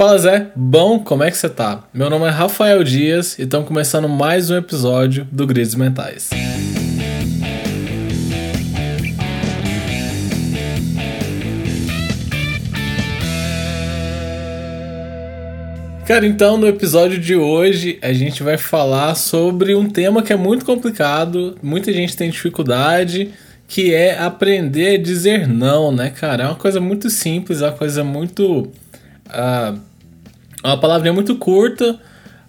Fala Zé, bom, como é que você tá? Meu nome é Rafael Dias e estamos começando mais um episódio do Grids Mentais. Cara, então no episódio de hoje a gente vai falar sobre um tema que é muito complicado, muita gente tem dificuldade, que é aprender a dizer não, né, cara? É uma coisa muito simples, é uma coisa muito. Uh, uma palavrinha muito curta,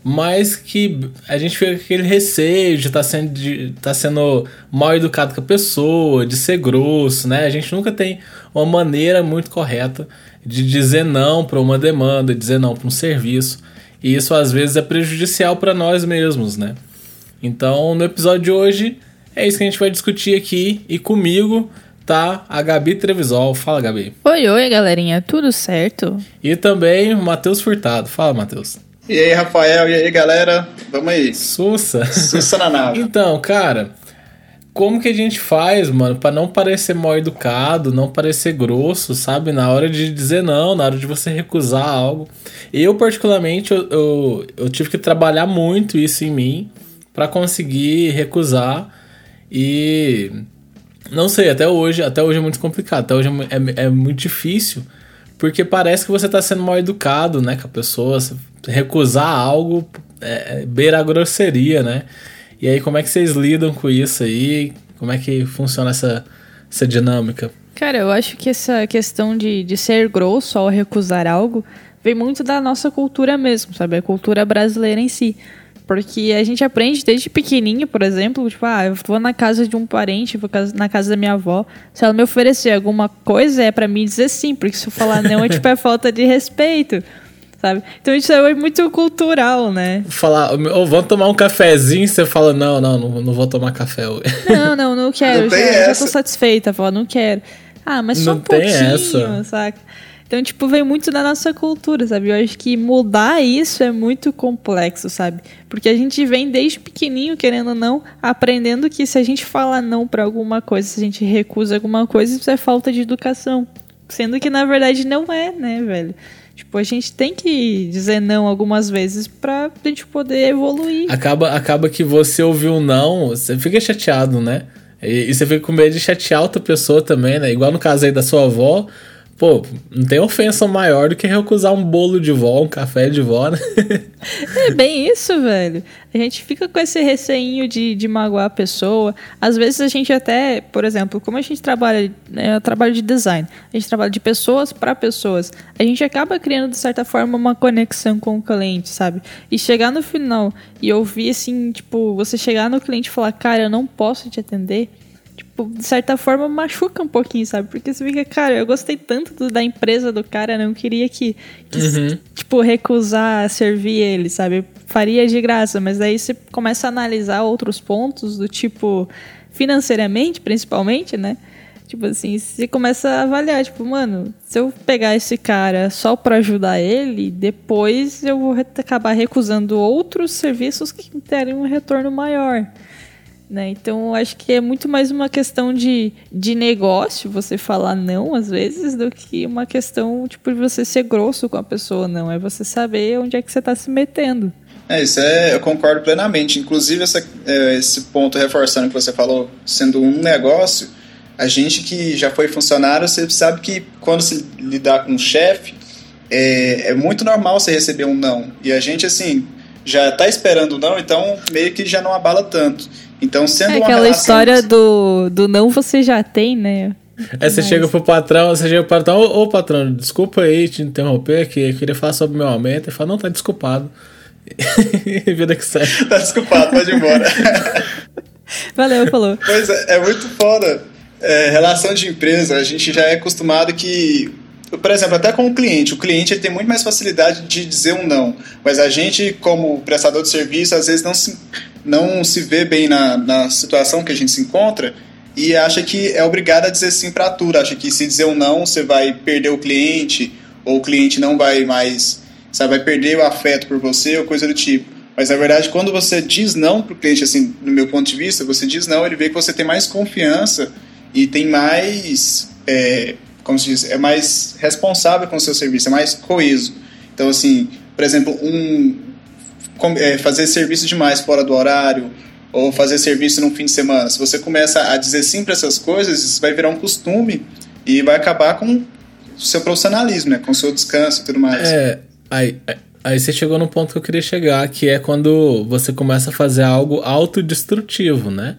mas que a gente fica com aquele receio de tá sendo, de tá sendo mal educado com a pessoa, de ser grosso, né? A gente nunca tem uma maneira muito correta de dizer não para uma demanda, dizer não para um serviço. E isso às vezes é prejudicial para nós mesmos, né? Então, no episódio de hoje, é isso que a gente vai discutir aqui. E comigo tá a Gabi Trevisol. Fala, Gabi. Oi, oi, galerinha. Tudo certo? E também o Matheus Furtado. Fala, Matheus. E aí, Rafael. E aí, galera. Vamos aí. Sussa. Sussa na nave. então, cara, como que a gente faz, mano, para não parecer mal educado, não parecer grosso, sabe? Na hora de dizer não, na hora de você recusar algo. Eu, particularmente, eu, eu, eu tive que trabalhar muito isso em mim para conseguir recusar e não sei, até hoje, até hoje é muito complicado, até hoje é, é, é muito difícil, porque parece que você está sendo mal educado, né, com a pessoa, recusar algo é, é, beira a grosseria, né? E aí, como é que vocês lidam com isso aí? Como é que funciona essa, essa dinâmica? Cara, eu acho que essa questão de, de ser grosso ao recusar algo vem muito da nossa cultura mesmo, sabe? A cultura brasileira em si. Porque a gente aprende desde pequenininho, por exemplo, tipo, ah, eu vou na casa de um parente, vou na casa da minha avó. Se ela me oferecer alguma coisa, é para mim dizer sim, porque se eu falar não, é tipo, é falta de respeito. Sabe? Então isso é muito cultural, né? Falar, oh, vamos tomar um cafezinho, você fala, não, não, não, não vou tomar café hoje. Não, não, não quero, não já, já tô satisfeita, fala, não quero. Ah, mas só não um pouquinho, essa. saca? Então, tipo, vem muito da nossa cultura, sabe? Eu acho que mudar isso é muito complexo, sabe? Porque a gente vem desde pequenininho, querendo ou não, aprendendo que se a gente fala não para alguma coisa, se a gente recusa alguma coisa, isso é falta de educação. Sendo que, na verdade, não é, né, velho? Tipo, a gente tem que dizer não algumas vezes pra gente poder evoluir. Acaba, acaba que você ouviu não, você fica chateado, né? E, e você fica com medo de chatear outra pessoa também, né? Igual no caso aí da sua avó, Pô, não tem ofensa maior do que recusar um bolo de vó, um café de vó, né? É bem isso, velho. A gente fica com esse receinho de, de magoar a pessoa. Às vezes a gente até, por exemplo, como a gente trabalha, né, trabalho de design, a gente trabalha de pessoas para pessoas, a gente acaba criando, de certa forma, uma conexão com o cliente, sabe? E chegar no final e ouvir assim, tipo, você chegar no cliente e falar, cara, eu não posso te atender de certa forma machuca um pouquinho, sabe? Porque você fica, cara, eu gostei tanto do, da empresa do cara, não queria que, que uhum. tipo, recusar servir ele, sabe? Faria de graça, mas daí você começa a analisar outros pontos do tipo, financeiramente, principalmente, né? Tipo assim, você começa a avaliar, tipo, mano, se eu pegar esse cara só para ajudar ele, depois eu vou acabar recusando outros serviços que terem um retorno maior. Né? Então, acho que é muito mais uma questão de, de negócio, você falar não, às vezes, do que uma questão tipo, de você ser grosso com a pessoa, não. É você saber onde é que você está se metendo. É, isso é, eu concordo plenamente. Inclusive, essa, é, esse ponto reforçando que você falou, sendo um negócio, a gente que já foi funcionário, você sabe que quando se lidar com um chefe, é, é muito normal você receber um não. E a gente, assim, já está esperando não, então meio que já não abala tanto. Então, sendo é aquela relação... história do, do não você já tem, né? É, você Mas... chega pro patrão, você chega pro patrão, ô, ô patrão, desculpa aí te interromper, que eu queria falar sobre o meu aumento. Ele fala, não, tá desculpado. Vida que segue. tá desculpado, pode ir embora. Valeu, falou. Pois é, é muito foda. É, relação de empresa, a gente já é acostumado que por exemplo, até com o cliente. O cliente ele tem muito mais facilidade de dizer um não. Mas a gente, como prestador de serviço, às vezes não se, não se vê bem na, na situação que a gente se encontra e acha que é obrigado a dizer sim para tudo. Acha que se dizer um não, você vai perder o cliente, ou o cliente não vai mais, sabe, vai perder o afeto por você, ou coisa do tipo. Mas na verdade, quando você diz não para o cliente, assim, no meu ponto de vista, você diz não, ele vê que você tem mais confiança e tem mais, é, como se diz, é mais responsável com o seu serviço, é mais coeso. Então, assim, por exemplo, um, fazer serviço demais fora do horário, ou fazer serviço no fim de semana. Se você começa a dizer sim para essas coisas, isso vai virar um costume e vai acabar com o seu profissionalismo, né? com o seu descanso e tudo mais. É, aí, aí você chegou no ponto que eu queria chegar, que é quando você começa a fazer algo autodestrutivo, né?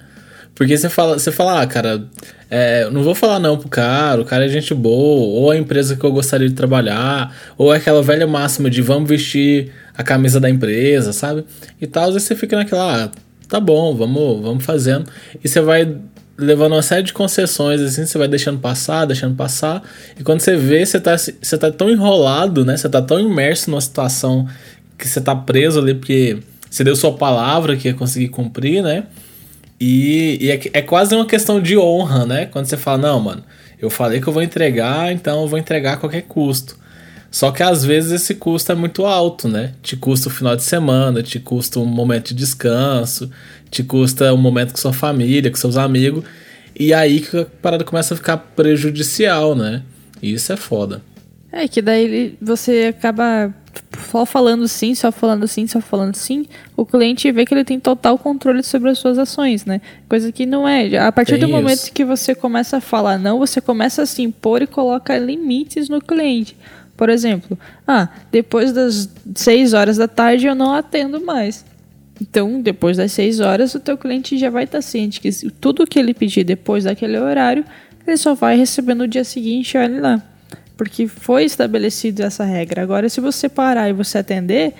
Porque você fala, você fala, ah, cara, é, não vou falar não pro cara, o cara é gente boa, ou a empresa que eu gostaria de trabalhar, ou é aquela velha máxima de vamos vestir a camisa da empresa, sabe? E tal, vezes você fica naquela, ah, tá bom, vamos, vamos fazendo. E você vai levando uma série de concessões, assim, você vai deixando passar, deixando passar. E quando você vê, você tá, você tá tão enrolado, né? Você tá tão imerso numa situação que você tá preso ali porque você deu sua palavra que ia conseguir cumprir, né? E, e é, é, quase uma questão de honra, né? Quando você fala, não, mano, eu falei que eu vou entregar, então eu vou entregar a qualquer custo. Só que às vezes esse custo é muito alto, né? Te custa o final de semana, te custa um momento de descanso, te custa um momento com sua família, com seus amigos. E aí que a parada começa a ficar prejudicial, né? E isso é foda. É que daí você acaba só falando sim, só falando sim, só falando sim, o cliente vê que ele tem total controle sobre as suas ações, né? Coisa que não é. A partir tem do isso. momento que você começa a falar não, você começa a se impor e coloca limites no cliente. Por exemplo, ah, depois das 6 horas da tarde eu não atendo mais. Então, depois das 6 horas, o teu cliente já vai estar ciente que tudo que ele pedir depois daquele horário, ele só vai receber no dia seguinte, olha lá. Porque foi estabelecida essa regra. Agora, se você parar e você atender,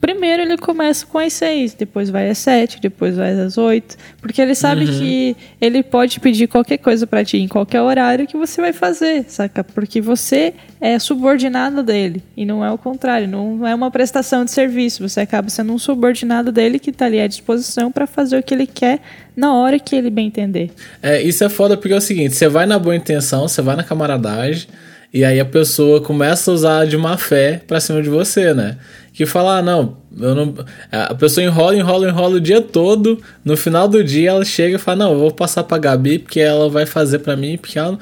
Primeiro ele começa com as seis, depois vai às sete, depois vai às oito, porque ele sabe uhum. que ele pode pedir qualquer coisa para ti em qualquer horário que você vai fazer, saca? Porque você é subordinado dele e não é o contrário, não é uma prestação de serviço, você acaba sendo um subordinado dele que tá ali à disposição para fazer o que ele quer na hora que ele bem entender. É, isso é foda porque é o seguinte, você vai na boa intenção, você vai na camaradagem, e aí a pessoa começa a usar de má fé pra cima de você, né? Que fala, ah, não, não. A pessoa enrola, enrola, enrola o dia todo. No final do dia ela chega e fala, não, eu vou passar pra Gabi porque ela vai fazer pra mim, porque ela.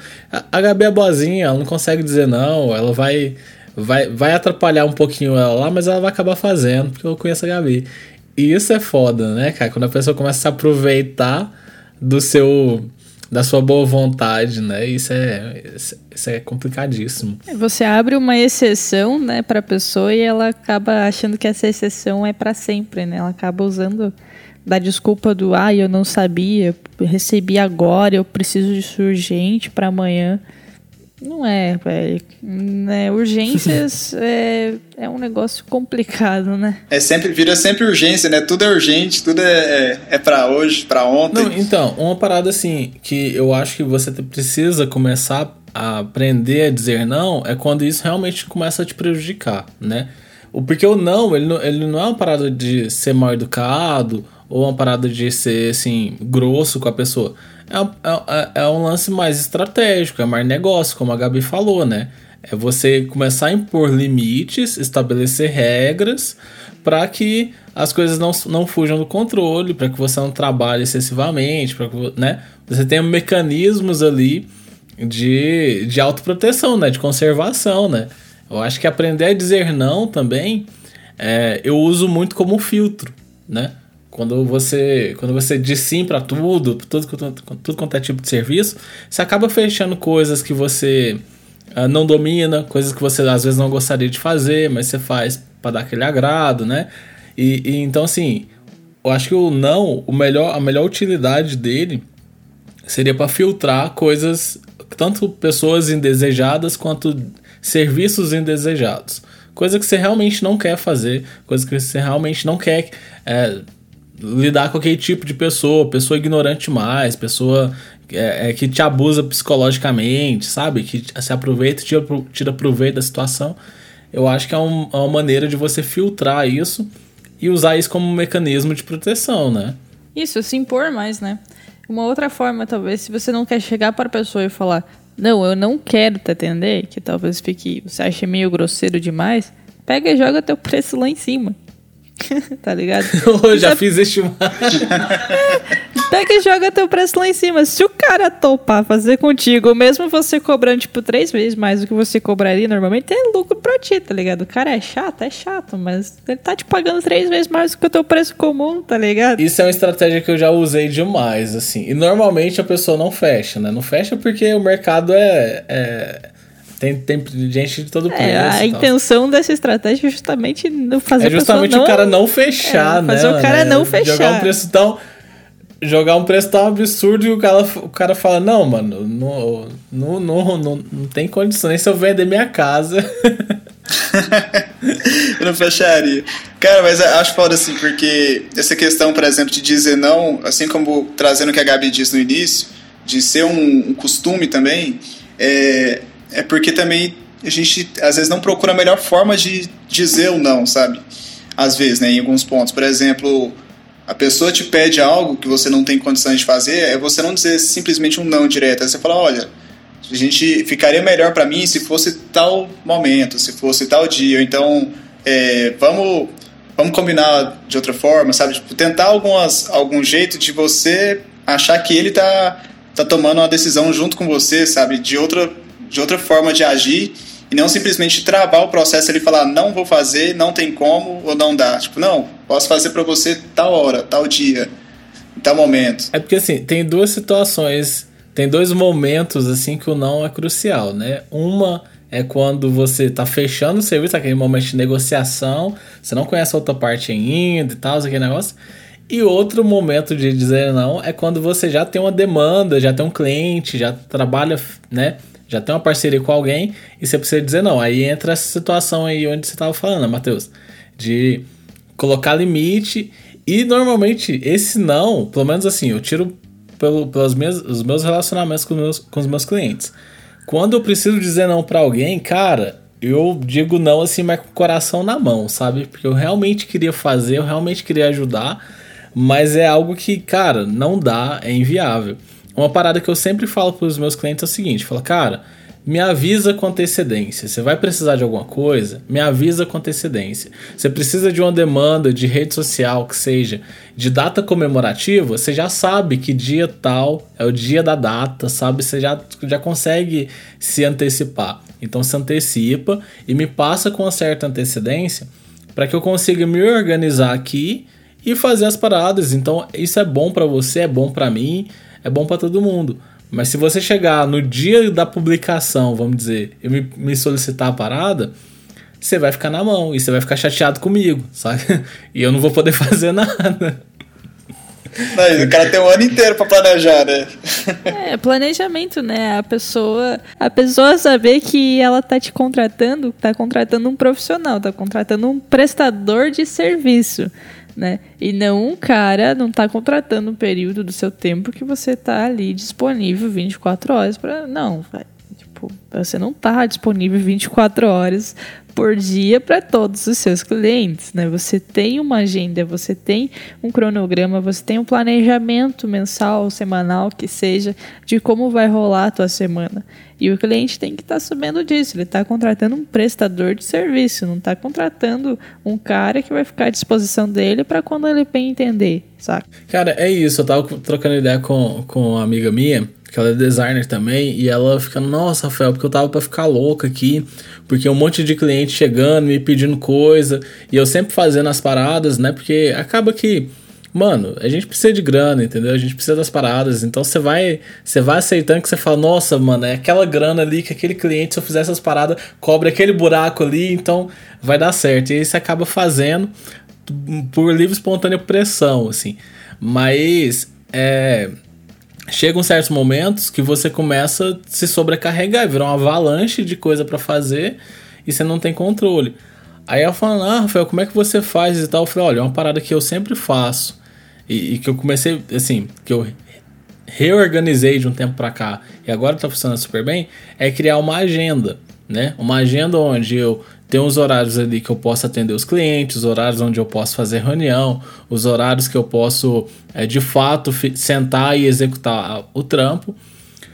A Gabi é boazinha, ela não consegue dizer não, ela vai. Vai, vai atrapalhar um pouquinho ela lá, mas ela vai acabar fazendo, porque eu conheço a Gabi. E isso é foda, né, cara? Quando a pessoa começa a se aproveitar do seu da sua boa vontade, né? Isso é, isso é complicadíssimo. Você abre uma exceção, né, para a pessoa e ela acaba achando que essa exceção é para sempre, né? Ela acaba usando da desculpa do ah, eu não sabia, recebi agora, eu preciso disso urgente para amanhã. Não é, velho. Né? Urgências é, é um negócio complicado, né? É sempre, vira sempre urgência, né? Tudo é urgente, tudo é, é, é para hoje, para ontem. Não, então, uma parada assim, que eu acho que você precisa começar a aprender a dizer não é quando isso realmente começa a te prejudicar, né? Porque o não, ele não, ele não é uma parada de ser mal educado ou uma parada de ser, assim, grosso com a pessoa é, é, é, é um lance mais estratégico, é mais negócio, como a Gabi falou, né? É você começar a impor limites, estabelecer regras para que as coisas não, não fujam do controle, para que você não trabalhe excessivamente, para que né, você tenha mecanismos ali de, de autoproteção, né, de conservação, né? Eu acho que aprender a dizer não também é, eu uso muito como filtro, né? Quando você, quando você diz sim para tudo, tudo, tudo, quanto é tipo de serviço, você acaba fechando coisas que você uh, não domina, coisas que você às vezes não gostaria de fazer, mas você faz para dar aquele agrado, né? E, e, então assim, eu acho que o não, o melhor, a melhor utilidade dele seria para filtrar coisas, tanto pessoas indesejadas quanto serviços indesejados. Coisa que você realmente não quer fazer, coisa que você realmente não quer é, lidar com aquele tipo de pessoa, pessoa ignorante mais, pessoa é, é, que te abusa psicologicamente, sabe? Que se aproveita, tira, tira proveito da situação. Eu acho que é, um, é uma maneira de você filtrar isso e usar isso como um mecanismo de proteção, né? Isso, se impor mais, né? Uma outra forma, talvez, se você não quer chegar para a pessoa e falar, não, eu não quero te atender, que talvez fique, você ache meio grosseiro demais, pega e joga teu preço lá em cima. tá ligado? Eu já fiz este Pega e joga teu preço lá em cima. Se o cara topar fazer contigo, mesmo você cobrando, tipo, três vezes mais do que você cobraria normalmente, é lucro pra ti, tá ligado? O cara é chato, é chato, mas ele tá te pagando três vezes mais do que o teu preço comum, tá ligado? Isso é uma estratégia que eu já usei demais, assim. E normalmente a pessoa não fecha, né? Não fecha porque o mercado é, é tem, tem gente de todo preço. É, a intenção dessa estratégia é justamente não fazer É justamente não, o cara não fechar, é, né? Fazer o cara né? não fechar. Jogar um preço tão. Jogar um preço tão absurdo e o cara, o cara fala: Não, mano, não, não, não, não, não tem condições se eu vender minha casa. eu não fecharia. Cara, mas acho foda assim, porque essa questão, por exemplo, de dizer não, assim como trazendo o que a Gabi disse no início, de ser um, um costume também, é, é porque também a gente às vezes não procura a melhor forma de dizer o não, sabe? Às vezes, né, em alguns pontos. Por exemplo, a pessoa te pede algo que você não tem condições de fazer, é você não dizer simplesmente um não direto. Aí você fala, olha, a gente ficaria melhor para mim se fosse tal momento, se fosse tal dia. Então, é, vamos vamos combinar de outra forma, sabe? Tipo, tentar algumas, algum jeito de você achar que ele tá, tá tomando uma decisão junto com você, sabe? De outra de outra forma de agir e não simplesmente travar o processo e falar não vou fazer, não tem como ou não dá. Tipo, não, posso fazer para você tal hora, tal dia, tal momento. É porque assim, tem duas situações, tem dois momentos assim que o não é crucial, né? Uma é quando você tá fechando o serviço, aquele momento de negociação, você não conhece a outra parte ainda e tal, aquele negócio. E outro momento de dizer não é quando você já tem uma demanda, já tem um cliente, já trabalha, né? Já tem uma parceria com alguém e você precisa dizer não. Aí entra essa situação aí onde você estava falando, Matheus, de colocar limite e normalmente esse não, pelo menos assim, eu tiro pelo, pelos meus, os meus relacionamentos com, meus, com os meus clientes. Quando eu preciso dizer não para alguém, cara, eu digo não assim, mas com o coração na mão, sabe? Porque eu realmente queria fazer, eu realmente queria ajudar, mas é algo que, cara, não dá, é inviável uma parada que eu sempre falo para os meus clientes é o seguinte: fala, cara, me avisa com antecedência. Você vai precisar de alguma coisa? Me avisa com antecedência. Você precisa de uma demanda de rede social que seja de data comemorativa? Você já sabe que dia tal é o dia da data, sabe? Você já, já consegue se antecipar. Então se antecipa e me passa com uma certa antecedência para que eu consiga me organizar aqui e fazer as paradas. Então isso é bom para você, é bom para mim é bom para todo mundo. Mas se você chegar no dia da publicação, vamos dizer, e me, me solicitar a parada, você vai ficar na mão e você vai ficar chateado comigo, sabe? E eu não vou poder fazer nada. Não, o cara tem um ano inteiro para planejar, né? É, planejamento, né? A pessoa, a pessoa saber que ela tá te contratando, tá contratando um profissional, tá contratando um prestador de serviço né? E não um cara não tá contratando um período do seu tempo que você tá ali disponível 24 horas para não, tipo, você não tá disponível 24 horas por dia para todos os seus clientes, né? Você tem uma agenda, você tem um cronograma, você tem um planejamento mensal, semanal, que seja, de como vai rolar a tua semana. E o cliente tem que estar tá sabendo disso. Ele está contratando um prestador de serviço, não está contratando um cara que vai ficar à disposição dele para quando ele bem entender, saca? Cara, é isso. Eu tava trocando ideia com, com uma amiga minha que ela é designer também, e ela fica, nossa, Rafael, porque eu tava pra ficar louca aqui, porque um monte de cliente chegando, me pedindo coisa, e eu sempre fazendo as paradas, né? Porque acaba que, mano, a gente precisa de grana, entendeu? A gente precisa das paradas, então você vai, você vai aceitando que você fala, nossa, mano, é aquela grana ali que aquele cliente, se eu fizer essas paradas, cobre aquele buraco ali, então vai dar certo. E aí você acaba fazendo por livre espontânea pressão, assim. Mas é chegam certos momentos que você começa a se sobrecarregar, virar uma avalanche de coisa para fazer e você não tem controle. Aí ela fala, ah, Rafael, como é que você faz e tal? Eu falei, olha, é uma parada que eu sempre faço e, e que eu comecei, assim, que eu reorganizei de um tempo para cá e agora tá funcionando super bem, é criar uma agenda, né? Uma agenda onde eu tem os horários ali que eu posso atender os clientes, os horários onde eu posso fazer reunião, os horários que eu posso é, de fato sentar e executar o trampo.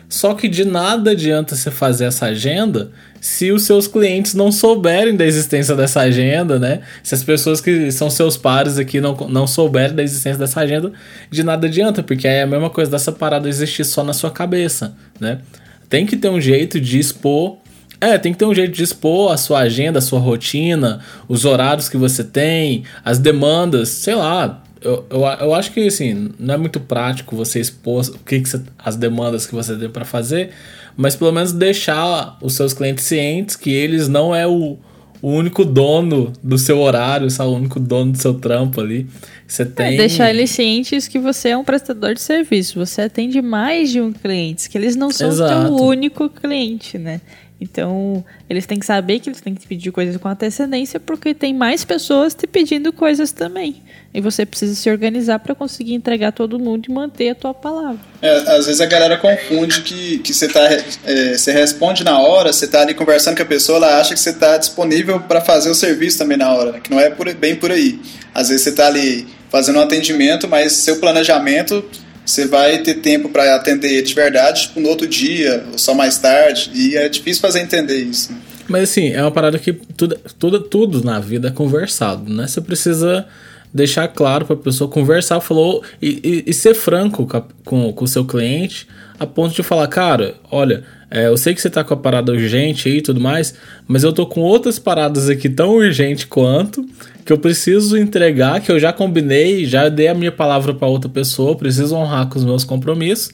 Só que de nada adianta você fazer essa agenda se os seus clientes não souberem da existência dessa agenda, né? Se as pessoas que são seus pares aqui não, não souberem da existência dessa agenda, de nada adianta, porque é a mesma coisa dessa parada existir só na sua cabeça, né? Tem que ter um jeito de expor. É, tem que ter um jeito de expor a sua agenda, a sua rotina, os horários que você tem, as demandas, sei lá, eu, eu, eu acho que assim, não é muito prático você expor o que, que você, as demandas que você tem para fazer, mas pelo menos deixar os seus clientes cientes que eles não é o, o único dono do seu horário, sabe? o único dono do seu trampo ali. Você é, tem... É, deixar eles cientes que você é um prestador de serviço, você atende mais de um cliente, que eles não são o único cliente, né? Então, eles têm que saber que eles têm que pedir coisas com antecedência, porque tem mais pessoas te pedindo coisas também. E você precisa se organizar para conseguir entregar todo mundo e manter a tua palavra. É, às vezes a galera confunde que, que você, tá, é, você responde na hora, você está ali conversando com a pessoa, ela acha que você está disponível para fazer o serviço também na hora, né? que não é por, bem por aí. Às vezes você está ali fazendo um atendimento, mas seu planejamento você vai ter tempo para atender de verdade tipo, no outro dia, ou só mais tarde, e é difícil fazer entender isso. Né? Mas assim, é uma parada que tudo, tudo, tudo na vida é conversado, né? Você precisa deixar claro para a pessoa conversar, falou e, e, e, ser franco com, com o seu cliente, a ponto de falar, cara, olha, é, eu sei que você tá com a parada urgente aí e tudo mais, mas eu tô com outras paradas aqui tão urgente quanto que eu preciso entregar, que eu já combinei, já dei a minha palavra para outra pessoa, preciso honrar com os meus compromissos.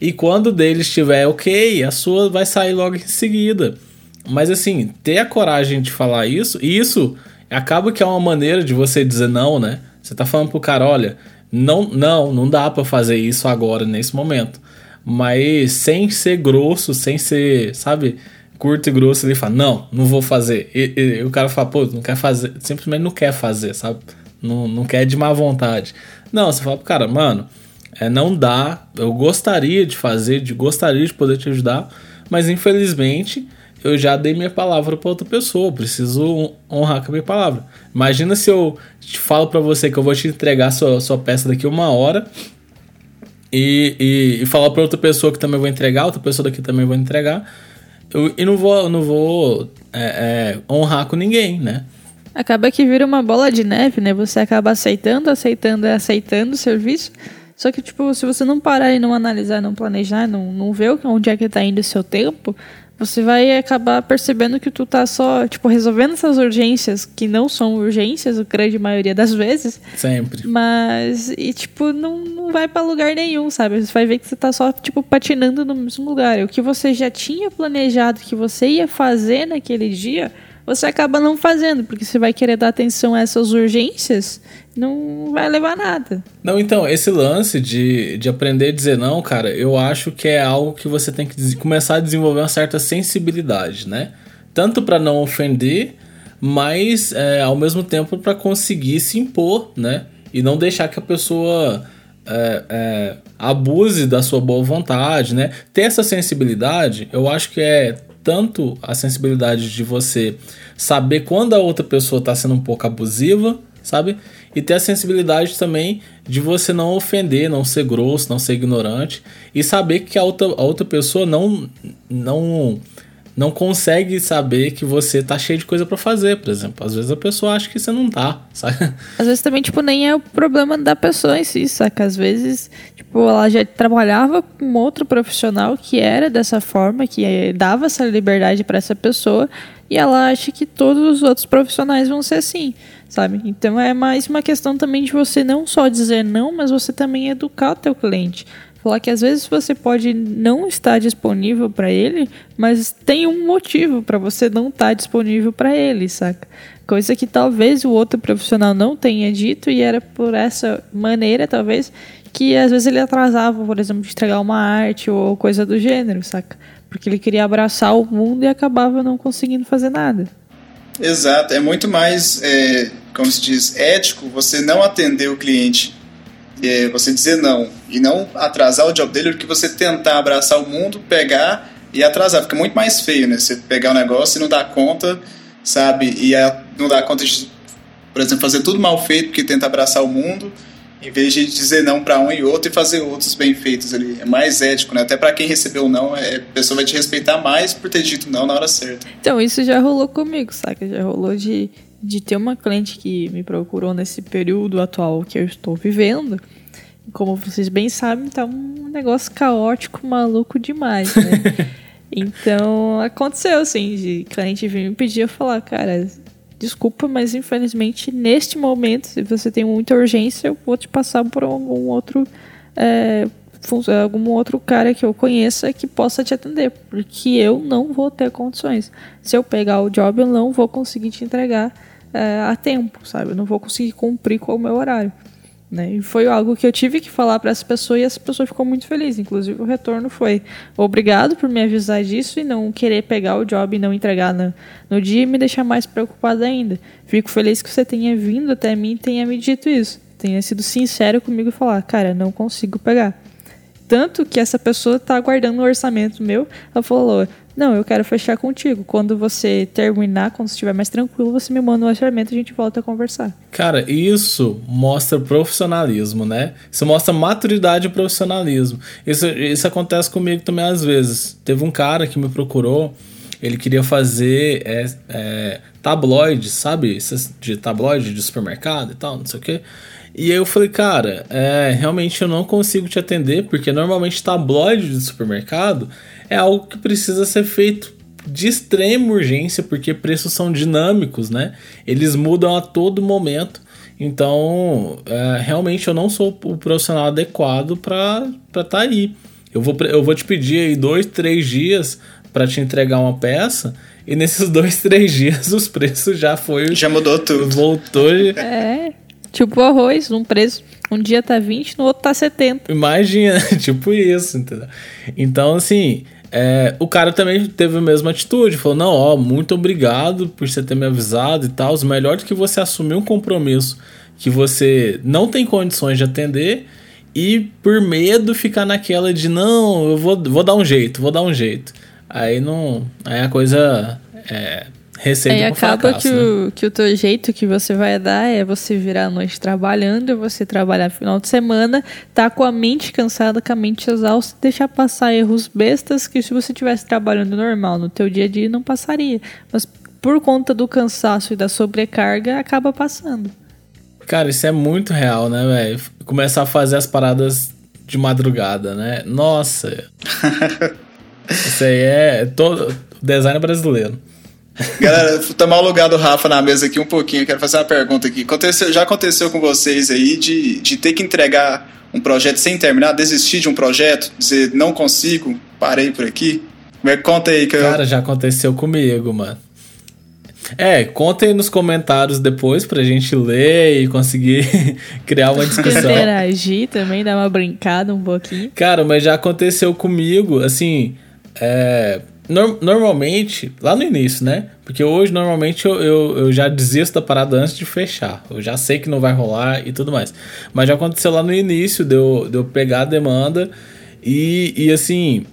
E quando dele estiver ok, a sua vai sair logo em seguida. Mas assim, ter a coragem de falar isso, e isso acaba que é uma maneira de você dizer não, né? Você tá falando pro cara, olha, não, não, não dá para fazer isso agora nesse momento. Mas sem ser grosso, sem ser, sabe, curto e grosso, ele fala, não, não vou fazer. E, e, o cara fala, pô, não quer fazer, simplesmente não quer fazer, sabe? Não, não quer de má vontade. Não, você fala pro cara, mano, é, não dá, eu gostaria de fazer, de, gostaria de poder te ajudar, mas infelizmente eu já dei minha palavra para outra pessoa, preciso honrar com a minha palavra. Imagina se eu te falo para você que eu vou te entregar sua, sua peça daqui uma hora e, e, e falar para outra pessoa que também vou entregar, outra pessoa daqui também vou entregar eu, e não vou, não vou é, é, honrar com ninguém, né? Acaba que vira uma bola de neve, né? Você acaba aceitando, aceitando e aceitando o serviço. Só que, tipo, se você não parar e não analisar, não planejar, não, não ver onde é que tá indo o seu tempo, você vai acabar percebendo que tu tá só, tipo, resolvendo essas urgências que não são urgências, a grande maioria das vezes. Sempre. Mas, e tipo, não, não vai para lugar nenhum, sabe? Você vai ver que você tá só, tipo, patinando no mesmo lugar. O que você já tinha planejado que você ia fazer naquele dia, você acaba não fazendo, porque você vai querer dar atenção a essas urgências não vai levar nada. Não, então, esse lance de, de aprender a dizer não, cara, eu acho que é algo que você tem que começar a desenvolver uma certa sensibilidade, né? Tanto para não ofender, mas é, ao mesmo tempo para conseguir se impor, né? E não deixar que a pessoa é, é, abuse da sua boa vontade, né? Ter essa sensibilidade, eu acho que é tanto a sensibilidade de você saber quando a outra pessoa está sendo um pouco abusiva, sabe? E ter a sensibilidade também de você não ofender, não ser grosso, não ser ignorante e saber que a outra, a outra pessoa não não não consegue saber que você tá cheio de coisa para fazer, por exemplo. Às vezes a pessoa acha que você não tá, sabe? Às vezes também, tipo, nem é o problema da pessoa em si, saca? Às vezes, tipo, ela já trabalhava com outro profissional que era dessa forma, que dava essa liberdade para essa pessoa, e ela acha que todos os outros profissionais vão ser assim sabe? Então é mais uma questão também de você não só dizer não, mas você também educar o teu cliente. Falar que às vezes você pode não estar disponível para ele, mas tem um motivo para você não estar tá disponível para ele, saca? Coisa que talvez o outro profissional não tenha dito e era por essa maneira, talvez, que às vezes ele atrasava, por exemplo, de entregar uma arte ou coisa do gênero, saca? Porque ele queria abraçar o mundo e acabava não conseguindo fazer nada. Exato, é muito mais, é, como se diz, ético você não atender o cliente, é, você dizer não e não atrasar o job dele do que você tentar abraçar o mundo, pegar e atrasar. Fica muito mais feio, né? Você pegar o negócio e não dar conta, sabe? E não dar conta de, por exemplo, fazer tudo mal feito porque tenta abraçar o mundo em vez de dizer não para um e outro e fazer outros bem feitos ali. É mais ético, né? Até para quem recebeu não, é, a pessoa vai te respeitar mais por ter dito não na hora certa. Então, isso já rolou comigo, saca? Já rolou de, de ter uma cliente que me procurou nesse período atual que eu estou vivendo. Como vocês bem sabem, tá um negócio caótico, maluco demais, né? então, aconteceu, assim, de cliente vir me pedir, eu falar, cara, desculpa, mas infelizmente neste momento, se você tem muita urgência, eu vou te passar por algum outro é, algum outro cara que eu conheça que possa te atender, porque eu não vou ter condições. Se eu pegar o job, eu não vou conseguir te entregar é, a tempo, sabe? Eu não vou conseguir cumprir com o meu horário. Né? E foi algo que eu tive que falar para essa pessoa e essa pessoa ficou muito feliz. Inclusive, o retorno foi obrigado por me avisar disso e não querer pegar o job e não entregar no, no dia e me deixar mais preocupada ainda. Fico feliz que você tenha vindo até mim e tenha me dito isso. Tenha sido sincero comigo e falar: cara, não consigo pegar. Tanto que essa pessoa está aguardando o orçamento meu. Ela falou: não, eu quero fechar contigo. Quando você terminar, quando estiver mais tranquilo, você me manda um orçamento e a gente volta a conversar. Cara, isso mostra profissionalismo, né? Isso mostra maturidade e profissionalismo. Isso, isso acontece comigo também às vezes. Teve um cara que me procurou, ele queria fazer é, é, sabe? De tabloide de supermercado e tal, não sei o quê. E aí eu falei, cara, é, realmente eu não consigo te atender, porque normalmente tabloide de supermercado é algo que precisa ser feito de extrema urgência, porque preços são dinâmicos, né? Eles mudam a todo momento. Então, é, realmente eu não sou o profissional adequado para estar tá aí. Eu vou, eu vou te pedir aí dois, três dias para te entregar uma peça. E nesses dois, três dias os preços já foi. Já mudou tudo. Voltou. É. Tipo arroz, um preço. Um dia tá 20, no outro tá 70. Imagina, tipo isso, entendeu? Então, assim, é, o cara também teve a mesma atitude, falou: Não, ó, muito obrigado por você ter me avisado e tal. Melhor do que você assumir um compromisso que você não tem condições de atender e por medo ficar naquela de não, eu vou, vou dar um jeito, vou dar um jeito. Aí não. Aí a coisa é, receita Aí acaba fracasso, que, né? o, que o teu jeito que você vai dar é você virar a noite trabalhando, você trabalhar final de semana, tá com a mente cansada, com a mente exausta, deixar passar erros bestas que se você tivesse trabalhando normal no teu dia a dia não passaria. Mas por conta do cansaço e da sobrecarga, acaba passando. Cara, isso é muito real, né, velho? Começar a fazer as paradas de madrugada, né? Nossa. isso aí é todo design brasileiro. Galera, tomar o lugar do Rafa na mesa aqui um pouquinho. Quero fazer uma pergunta aqui. Aconteceu, já aconteceu com vocês aí de, de ter que entregar um projeto sem terminar, desistir de um projeto, dizer não consigo, parei por aqui? Me conta aí que Cara, eu... já aconteceu comigo, mano. É, conta aí nos comentários depois pra gente ler e conseguir criar uma discussão. Interagir também, dar uma brincada um pouquinho. Cara, mas já aconteceu comigo, assim, é, normalmente, lá no início, né? Porque hoje, normalmente, eu, eu, eu, já desisto da parada antes de fechar. Eu já sei que não vai rolar e tudo mais. Mas já aconteceu lá no início de eu, de eu pegar a demanda e, e assim.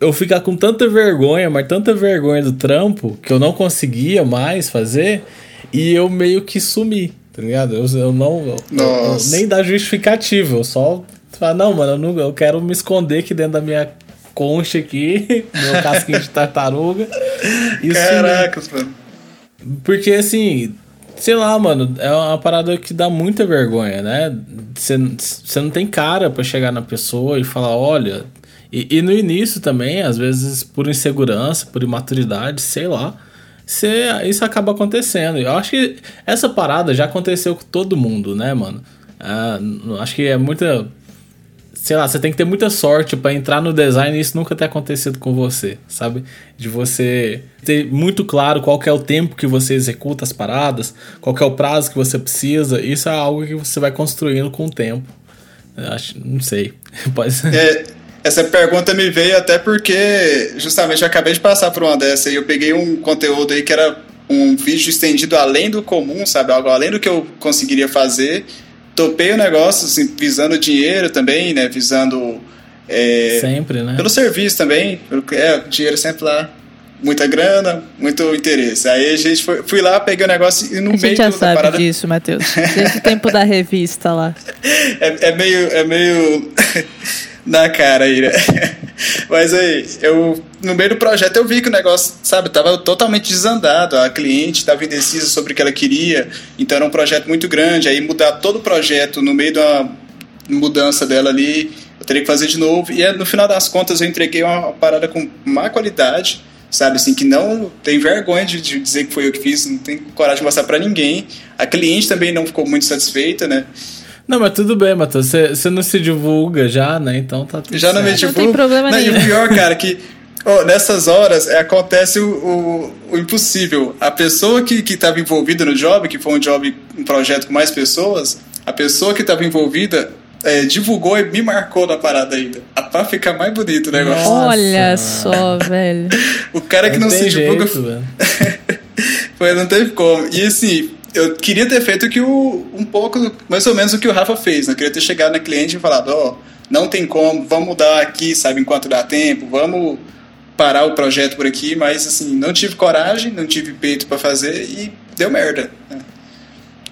Eu ficar com tanta vergonha, mas tanta vergonha do trampo que eu não conseguia mais fazer e eu meio que sumi, tá ligado? Eu, eu não. Eu, eu, nem dá justificativa, eu só. Não, mano, eu, não, eu quero me esconder aqui dentro da minha concha aqui, meu casquinho de tartaruga. Isso, Caracas, mano. Porque assim, sei lá, mano, é uma parada que dá muita vergonha, né? Você não tem cara para chegar na pessoa e falar, olha. E, e, no início também, às vezes por insegurança, por imaturidade, sei lá. Cê, isso acaba acontecendo. Eu acho que essa parada já aconteceu com todo mundo, né, mano? Ah, acho que é muita sei lá, você tem que ter muita sorte para entrar no design e isso nunca ter acontecido com você, sabe? De você ter muito claro qual é o tempo que você executa as paradas, qual é o prazo que você precisa. Isso é algo que você vai construindo com o tempo. Eu acho, não sei. Pode ser. É, essa pergunta me veio até porque justamente eu acabei de passar por uma dessa e eu peguei um conteúdo aí que era um vídeo estendido além do comum, sabe? Algo além do que eu conseguiria fazer topei o negócio, assim, visando dinheiro também, né? Visando. É, sempre, né? Pelo serviço também. Pelo, é, dinheiro sempre lá. muita grana, muito interesse. Aí a gente foi, fui lá, peguei o negócio e no a meio gente já sabe parada. disso, Matheus. Desde o tempo da revista lá. É, é meio. É meio. Na cara aí, né? Mas aí, eu. No meio do projeto eu vi que o negócio, sabe, tava totalmente desandado. A cliente tava indecisa sobre o que ela queria. Então era um projeto muito grande. Aí mudar todo o projeto no meio uma mudança dela ali, eu teria que fazer de novo. E no final das contas eu entreguei uma parada com má qualidade sabe assim que não tem vergonha de, de, dizer que foi eu que fiz, não tem coragem de mostrar para ninguém. A cliente também não ficou muito satisfeita, né? Não, mas tudo bem, Matheus. Você não se divulga já, né? Então tá tudo Já não me Não divulgo. tem problema não, nenhum. E o pior, cara, que oh, nessas horas é, acontece o, o, o, impossível. A pessoa que estava envolvida no job, que foi um job, um projeto com mais pessoas, a pessoa que estava envolvida é, divulgou e me marcou na parada ainda. Pra ficar mais bonito o negócio. Nossa. Olha só, velho. O cara que não, tem se divulga. jeito, velho. Foi, não teve como. E assim, eu queria ter feito que o, um pouco, mais ou menos o que o Rafa fez. Né? Eu queria ter chegado na cliente e falado: Ó, oh, não tem como, vamos mudar aqui, sabe, enquanto dá tempo, vamos parar o projeto por aqui. Mas assim, não tive coragem, não tive peito para fazer e deu merda. né?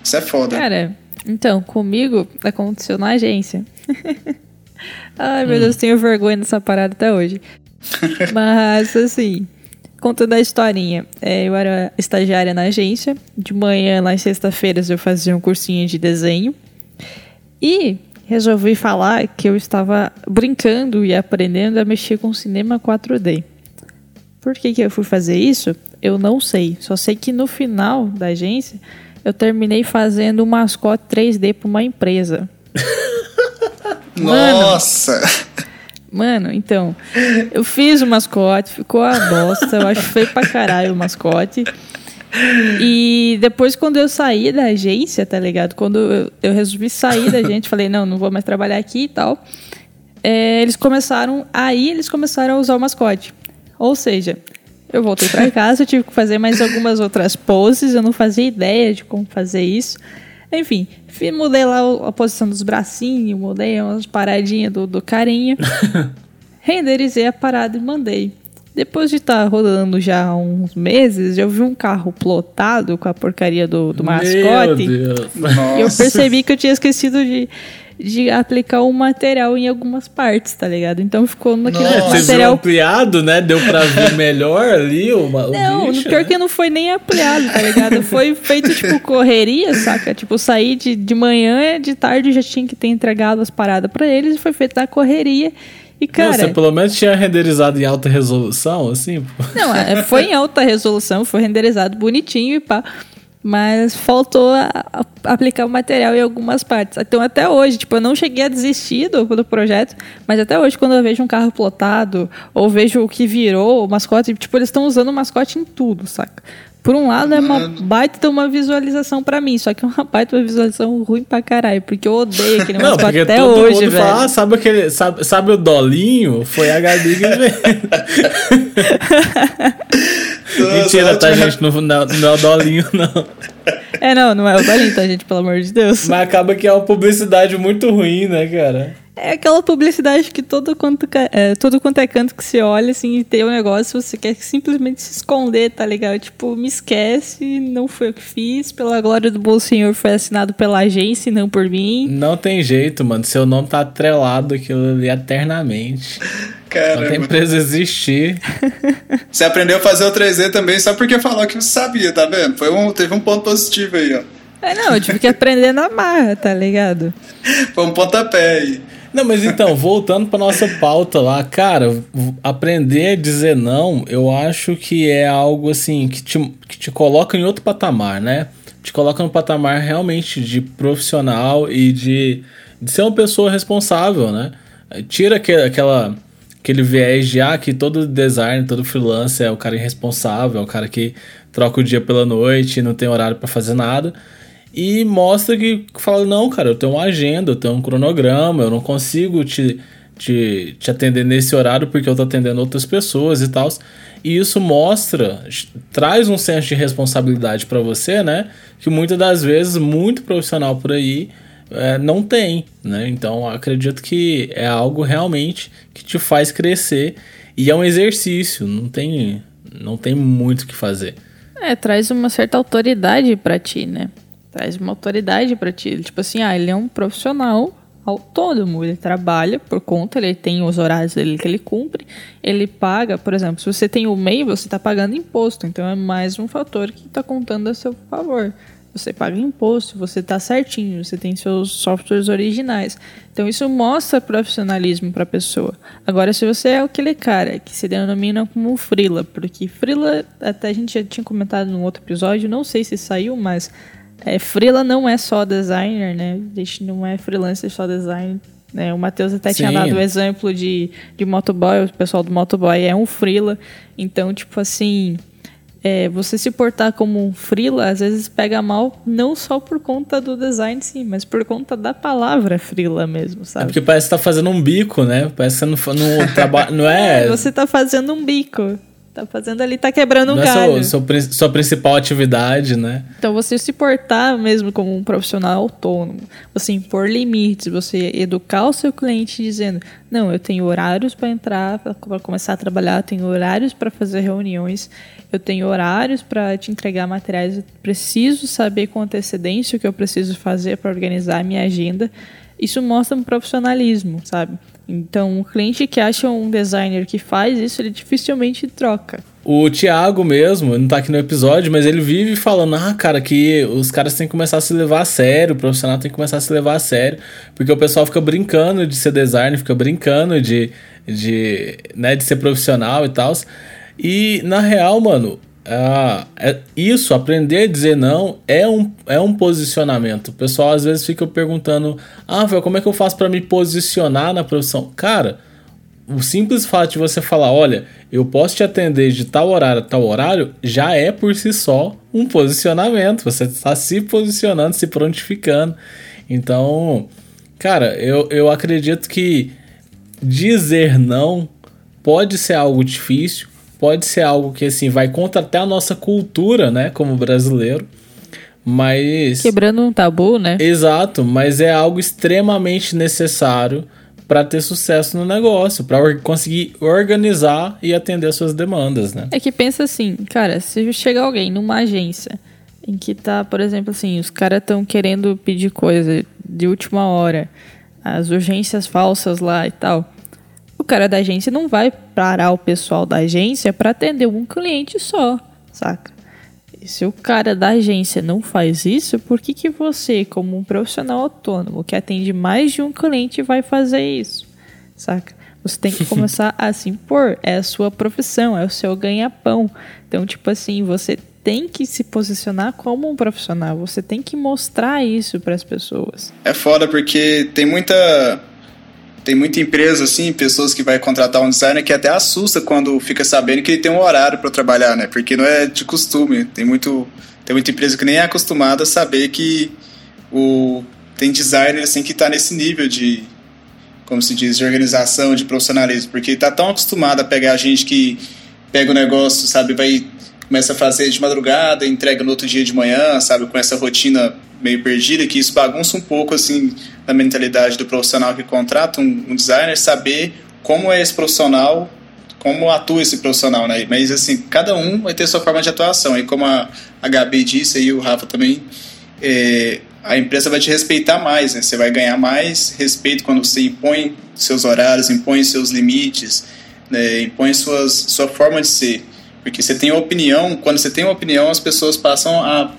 Isso é foda. Cara, então, comigo aconteceu na agência. Ai, meu Deus, tenho vergonha dessa parada até hoje. Mas, assim, contando a historinha. É, eu era estagiária na agência. De manhã, lá em sexta-feiras, eu fazia um cursinho de desenho. E resolvi falar que eu estava brincando e aprendendo a mexer com cinema 4D. Por que, que eu fui fazer isso? Eu não sei. Só sei que no final da agência eu terminei fazendo um mascote 3D para uma empresa. Nossa! Mano, então, eu fiz o mascote, ficou a bosta, eu acho feio pra caralho o mascote. E depois, quando eu saí da agência, tá ligado? Quando eu, eu resolvi sair da agência, falei, não, não vou mais trabalhar aqui e tal. É, eles começaram, aí eles começaram a usar o mascote. Ou seja, eu voltei pra casa, eu tive que fazer mais algumas outras poses, eu não fazia ideia de como fazer isso. Enfim, fi- mudei lá a posição dos bracinhos, mudei umas paradinhas do, do carinha. renderizei a parada e mandei. Depois de estar rodando já há uns meses, eu vi um carro plotado com a porcaria do, do Meu mascote. Deus. E eu percebi que eu tinha esquecido de, de aplicar o material em algumas partes, tá ligado? Então ficou naquele Nossa. Você viu material ampliado, né? Deu pra ver melhor ali o, o Não, bicho, pior né? que não foi nem ampliado, tá ligado? Foi feito, tipo, correria, saca? Tipo, saí de, de manhã, de tarde já tinha que ter entregado as paradas pra eles e foi feito na correria. E, Não, cara, você pelo menos tinha renderizado em alta resolução, assim, não, é, foi em alta resolução, foi renderizado bonitinho e pá. Mas faltou a- a- aplicar o material em algumas partes. Então, até hoje, tipo, eu não cheguei a desistir do, do projeto, mas até hoje, quando eu vejo um carro plotado, ou vejo o que virou o mascote, tipo, eles estão usando o mascote em tudo, saca? Por um lado, é uma baita de uma visualização pra mim, só que é uma baita de uma visualização ruim pra caralho, porque eu odeio aquele porque até todo hoje, mundo velho. fala, ah, sabe aquele, sabe, sabe o dolinho? Foi a Gabi que. Mentira, tá, gente? Não, não, não é o dolinho, não. É, não, não é o Dalinho, tá, gente? Pelo amor de Deus. Mas acaba que é uma publicidade muito ruim, né, cara? É aquela publicidade que todo quanto, é, todo quanto é canto que você olha, assim, e tem um negócio, você quer simplesmente se esconder, tá ligado? Tipo, me esquece, não foi eu que fiz, pela glória do bom senhor foi assinado pela agência e não por mim. Não tem jeito, mano. Seu nome tá atrelado aquilo ali eternamente. Não tem Caramba. empresa existir. Você aprendeu a fazer o 3D também só porque falou que você sabia, tá vendo? Foi um, teve um ponto positivo aí, ó. É, não, eu tive que aprender na marra, tá ligado? Foi um pontapé aí. Não, mas então, voltando pra nossa pauta lá, cara, aprender a dizer não, eu acho que é algo assim que te, que te coloca em outro patamar, né? Te coloca no patamar realmente de profissional e de, de ser uma pessoa responsável, né? Tira aque- aquela, aquele viés de ah, que todo design, todo freelancer é o cara irresponsável, é o cara que troca o dia pela noite não tem horário pra fazer nada. E mostra que fala, não, cara, eu tenho uma agenda, eu tenho um cronograma, eu não consigo te, te, te atender nesse horário porque eu tô atendendo outras pessoas e tal. E isso mostra, traz um senso de responsabilidade para você, né? Que muitas das vezes, muito profissional por aí é, não tem, né? Então acredito que é algo realmente que te faz crescer e é um exercício, não tem não tem muito o que fazer. É, traz uma certa autoridade para ti, né? Traz uma autoridade para ti. Tipo assim, ah, ele é um profissional autônomo, ele trabalha por conta, ele tem os horários dele que ele cumpre, ele paga, por exemplo, se você tem o MEI, você está pagando imposto, então é mais um fator que está contando a seu favor. Você paga imposto, você está certinho, você tem seus softwares originais. Então isso mostra profissionalismo para a pessoa. Agora, se você é aquele cara que se denomina como frila, porque frila, até a gente já tinha comentado no outro episódio, não sei se saiu, mas é, freela não é só designer, né? A gente não é freelancer só design. Né? O Matheus até Sim. tinha dado o exemplo de, de motoboy, o pessoal do motoboy é um freela. Então, tipo assim, é, você se portar como um freela, às vezes pega mal, não só por conta do design, sim, mas por conta da palavra freela mesmo, sabe? É porque parece que tá fazendo um bico, né? Parece que você não, não. Não é... é. Você tá fazendo um bico. Tá fazendo ali, tá quebrando um Não galho. É sua, sua, sua, principal atividade, né? Então você se portar mesmo como um profissional autônomo, você impor limites, você educar o seu cliente dizendo, não, eu tenho horários para entrar, para começar a trabalhar, tenho horários para fazer reuniões, eu tenho horários para te entregar materiais, eu preciso saber com antecedência o que eu preciso fazer para organizar a minha agenda. Isso mostra um profissionalismo, sabe? Então, o cliente que acha um designer que faz isso, ele dificilmente troca. O Thiago mesmo, não tá aqui no episódio, mas ele vive falando: ah, cara, que os caras têm que começar a se levar a sério, o profissional tem que começar a se levar a sério, porque o pessoal fica brincando de ser designer, fica brincando de, de, né, de ser profissional e tal. E na real, mano, ah, é, isso, aprender a dizer não, é um, é um posicionamento. O pessoal às vezes fica perguntando: Ah, velho, como é que eu faço para me posicionar na profissão? Cara, o simples fato de você falar: Olha, eu posso te atender de tal horário a tal horário, já é por si só um posicionamento. Você está se posicionando, se prontificando. Então, cara, eu, eu acredito que dizer não pode ser algo difícil pode ser algo que assim vai contra até a nossa cultura, né, como brasileiro. Mas quebrando um tabu, né? Exato, mas é algo extremamente necessário para ter sucesso no negócio, para conseguir organizar e atender suas demandas, né? É que pensa assim, cara, se chega alguém numa agência em que tá, por exemplo, assim, os caras estão querendo pedir coisa de última hora, as urgências falsas lá e tal o cara da agência não vai parar o pessoal da agência para atender um cliente só, saca? E se o cara da agência não faz isso, por que, que você, como um profissional autônomo que atende mais de um cliente, vai fazer isso? Saca? Você tem que começar a se impor. É a sua profissão, é o seu ganha-pão. Então, tipo assim, você tem que se posicionar como um profissional. Você tem que mostrar isso para as pessoas. É foda porque tem muita tem muita empresa, assim, pessoas que vai contratar um designer que até assusta quando fica sabendo que ele tem um horário para trabalhar, né? Porque não é de costume. Tem, muito, tem muita empresa que nem é acostumada a saber que o, tem designer, assim, que está nesse nível de, como se diz, de organização, de profissionalismo. Porque está tão acostumado a pegar gente que pega o negócio, sabe, vai começa a fazer de madrugada, entrega no outro dia de manhã, sabe, com essa rotina meio perdida, que isso bagunça um pouco, assim, na mentalidade do profissional que contrata um, um designer, saber como é esse profissional, como atua esse profissional, né? Mas, assim, cada um vai ter sua forma de atuação. E como a, a Gabi disse e o Rafa também, é, a empresa vai te respeitar mais, né? Você vai ganhar mais respeito quando você impõe seus horários, impõe seus limites, né? impõe suas, sua forma de ser. Porque você tem opinião, quando você tem uma opinião, as pessoas passam a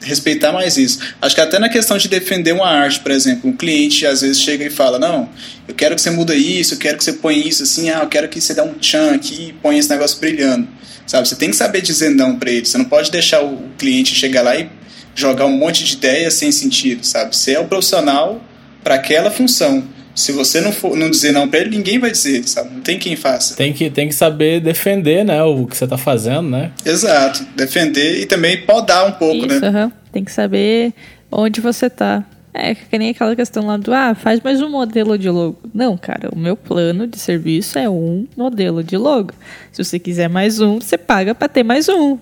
respeitar mais isso. Acho que até na questão de defender uma arte, por exemplo, um cliente às vezes chega e fala: Não, eu quero que você muda isso, eu quero que você ponha isso assim, ah, eu quero que você dê um tchan aqui e ponha esse negócio brilhando. Sabe? Você tem que saber dizer não para ele. Você não pode deixar o cliente chegar lá e jogar um monte de ideias sem sentido, sabe? Você é o profissional para aquela função. Se você não, for, não dizer não para ele, ninguém vai dizer, sabe? Não tem quem faça. Tem que, tem que saber defender, né? O que você tá fazendo, né? Exato. Defender e também podar um pouco, Isso, né? Uhum. Tem que saber onde você tá. É que nem aquela questão lá do, ah, faz mais um modelo de logo. Não, cara, o meu plano de serviço é um modelo de logo. Se você quiser mais um, você paga para ter mais um.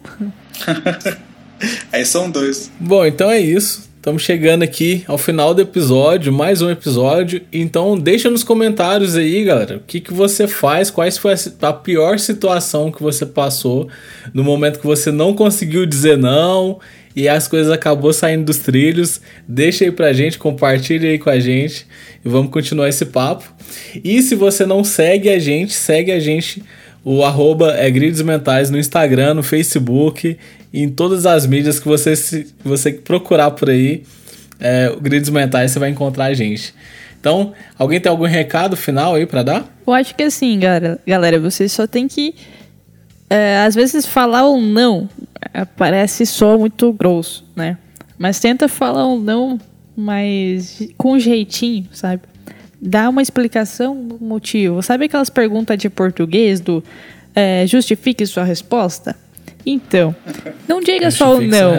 Aí são dois. Bom, então é isso Estamos chegando aqui ao final do episódio, mais um episódio. Então deixa nos comentários aí, galera, o que, que você faz, quais foi a, a pior situação que você passou no momento que você não conseguiu dizer não e as coisas acabou saindo dos trilhos. Deixa aí pra gente, compartilha aí com a gente e vamos continuar esse papo. E se você não segue a gente, segue a gente o arroba é Grids Mentais no Instagram, no Facebook, em todas as mídias que você, se, você procurar por aí, é, Grids Mentais você vai encontrar a gente. Então, alguém tem algum recado final aí para dar? Eu acho que assim, galera, galera você só tem que. É, às vezes falar um não é, parece só muito grosso, né? Mas tenta falar um não, mas com jeitinho, sabe? Dá uma explicação do motivo. Sabe aquelas perguntas de português do é, justifique sua resposta? Então, não diga só o não.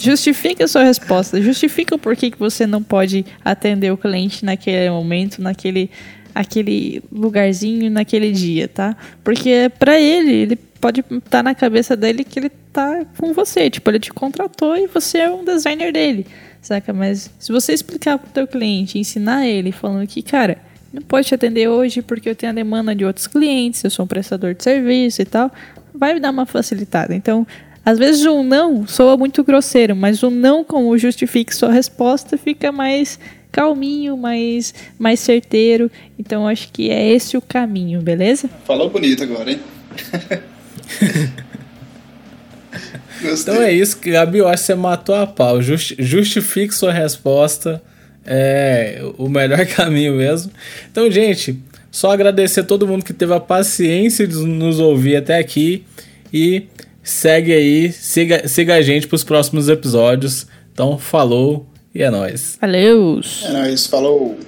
Justifique a sua resposta. Justifica o porquê que você não pode atender o cliente naquele momento, naquele aquele lugarzinho, naquele dia, tá? Porque para ele, ele pode estar tá na cabeça dele que ele tá com você. Tipo, ele te contratou e você é um designer dele saca? Mas se você explicar pro teu cliente, ensinar ele falando que, cara, não pode te atender hoje porque eu tenho a demanda de outros clientes, eu sou um prestador de serviço e tal, vai me dar uma facilitada. Então, às vezes um não soa muito grosseiro, mas um não como justifique sua resposta fica mais calminho, mais, mais certeiro. Então acho que é esse o caminho, beleza? Falou bonito agora, hein? Gostei. Então é isso, Gabi, eu acho que você matou a pau. Justi justifique sua resposta. É o melhor caminho mesmo. Então, gente, só agradecer a todo mundo que teve a paciência de nos ouvir até aqui. E segue aí, siga, siga a gente para os próximos episódios. Então, falou e é nóis. Valeu! É nóis, falou!